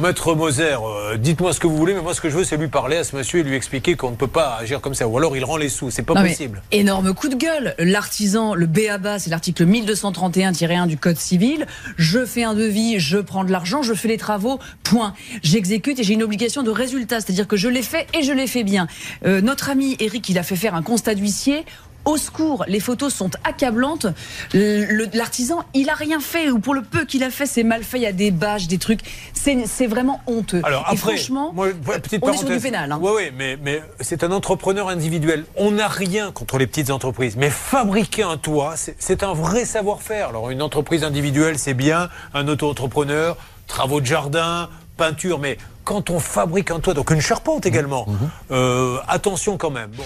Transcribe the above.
maître Moser, euh, dites-moi ce que vous voulez, mais moi ce que je veux, c'est lui parler à ce monsieur et lui expliquer qu'on ne peut pas agir comme ça. Ou alors il rend les sous, c'est pas Non, possible. Énorme coup de gueule. L'artisan, le BABA, c'est l'article 1231-1 du Code civil. Je fais un devis, je prends de l'argent, je fais les travaux, point. J'exécute et j'ai une obligation de résultat, c'est-à-dire que je l'ai fait et je l'ai fait bien. Euh, notre ami Eric, il a fait faire un constat d'huissier. Au secours, les photos sont accablantes. L'artisan, il a rien fait, ou pour le peu qu'il a fait, c'est mal fait. Il y a des bâches, des trucs. C'est vraiment honteux. Alors et après, franchement, moi, petite on est sur du pénal. hein. Oui, oui, mais, mais c'est un entrepreneur individuel. On n'a rien contre les petites entreprises, mais fabriquer un toit, c'est- un vrai savoir-faire. Alors une entreprise individuelle, c'est bien, un auto-entrepreneur, travaux de jardin, peinture, mais quand on fabrique un toit, donc une charpente également, euh, attention quand même. Bon.